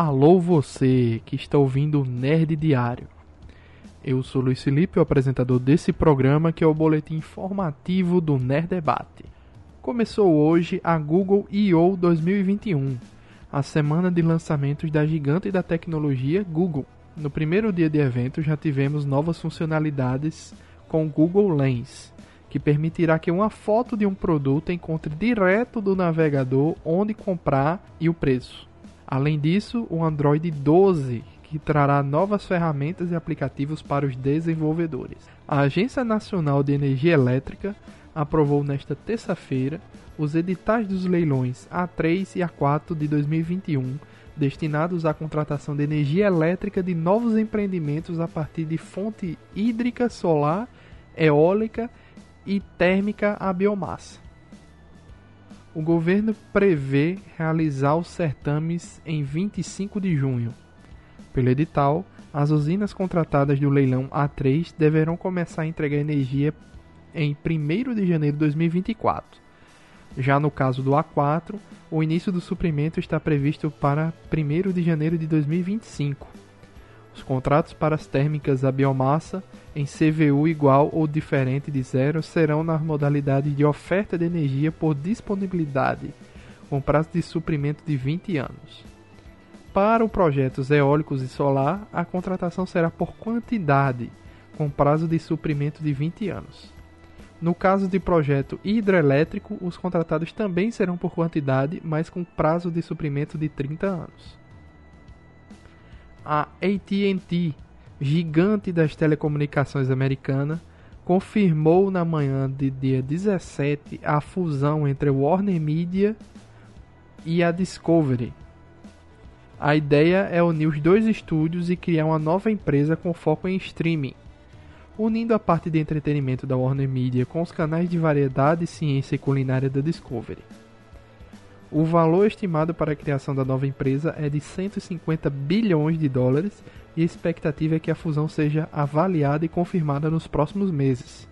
Alô você que está ouvindo o Nerd Diário. Eu sou Luiz Felipe, o apresentador desse programa que é o boletim informativo do Nerd Debate. Começou hoje a Google I.O. 2021, a semana de lançamentos da gigante da tecnologia Google. No primeiro dia de evento já tivemos novas funcionalidades com o Google Lens, que permitirá que uma foto de um produto encontre direto do navegador onde comprar e o preço. Além disso, o Android 12, que trará novas ferramentas e aplicativos para os desenvolvedores. A Agência Nacional de Energia Elétrica aprovou nesta terça-feira os editais dos leilões A3 e A4 de 2021, destinados à contratação de energia elétrica de novos empreendimentos a partir de fonte hídrica, solar, eólica e térmica a biomassa o governo prevê realizar os certames em 25 de junho. Pelo edital, as usinas contratadas do leilão A3 deverão começar a entregar energia em 1 de janeiro de 2024. Já no caso do A4, o início do suprimento está previsto para 1 de janeiro de 2025. Os contratos para as térmicas a biomassa em CVU igual ou diferente de zero serão nas modalidades de oferta de energia por disponibilidade, com prazo de suprimento de 20 anos. Para os projetos eólicos e solar, a contratação será por quantidade, com prazo de suprimento de 20 anos. No caso de projeto hidrelétrico, os contratados também serão por quantidade, mas com prazo de suprimento de 30 anos a AT&T, gigante das telecomunicações americana, confirmou na manhã de dia 17 a fusão entre Warner Media e a Discovery. A ideia é unir os dois estúdios e criar uma nova empresa com foco em streaming, unindo a parte de entretenimento da Warner Media com os canais de variedade, ciência e culinária da Discovery. O valor estimado para a criação da nova empresa é de 150 bilhões de dólares e a expectativa é que a fusão seja avaliada e confirmada nos próximos meses.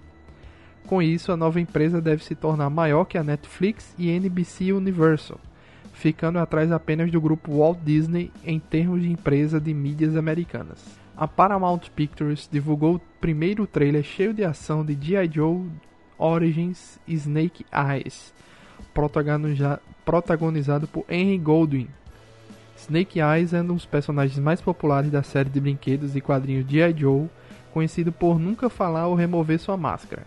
Com isso, a nova empresa deve se tornar maior que a Netflix e NBC Universal, ficando atrás apenas do grupo Walt Disney em termos de empresa de mídias americanas. A Paramount Pictures divulgou o primeiro trailer cheio de ação de G.I. Joe Origins Snake Eyes, protagonizado por Henry Goldwyn. Snake Eyes é um dos personagens mais populares da série de brinquedos e quadrinhos G.I. Joe, conhecido por nunca falar ou remover sua máscara.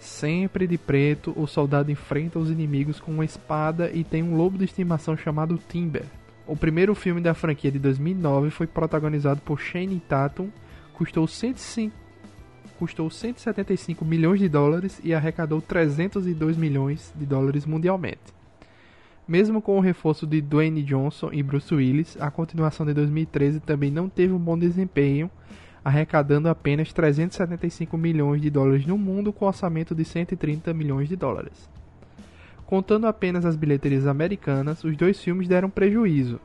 Sempre de preto, o soldado enfrenta os inimigos com uma espada e tem um lobo de estimação chamado Timber. O primeiro filme da franquia de 2009 foi protagonizado por Shane Tatum, custou 105 custou 175 milhões de dólares e arrecadou 302 milhões de dólares mundialmente. Mesmo com o reforço de Dwayne Johnson e Bruce Willis, a continuação de 2013 também não teve um bom desempenho, arrecadando apenas 375 milhões de dólares no mundo com orçamento de 130 milhões de dólares. Contando apenas as bilheterias americanas, os dois filmes deram prejuízo,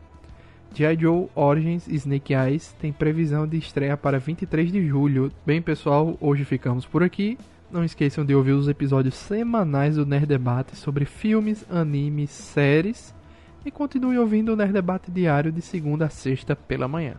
G.I. Joe Origins Snake Eyes tem previsão de estreia para 23 de julho. Bem, pessoal, hoje ficamos por aqui. Não esqueçam de ouvir os episódios semanais do Nerd Debate sobre filmes, animes, séries. E continue ouvindo o Nerd Debate diário de segunda a sexta pela manhã.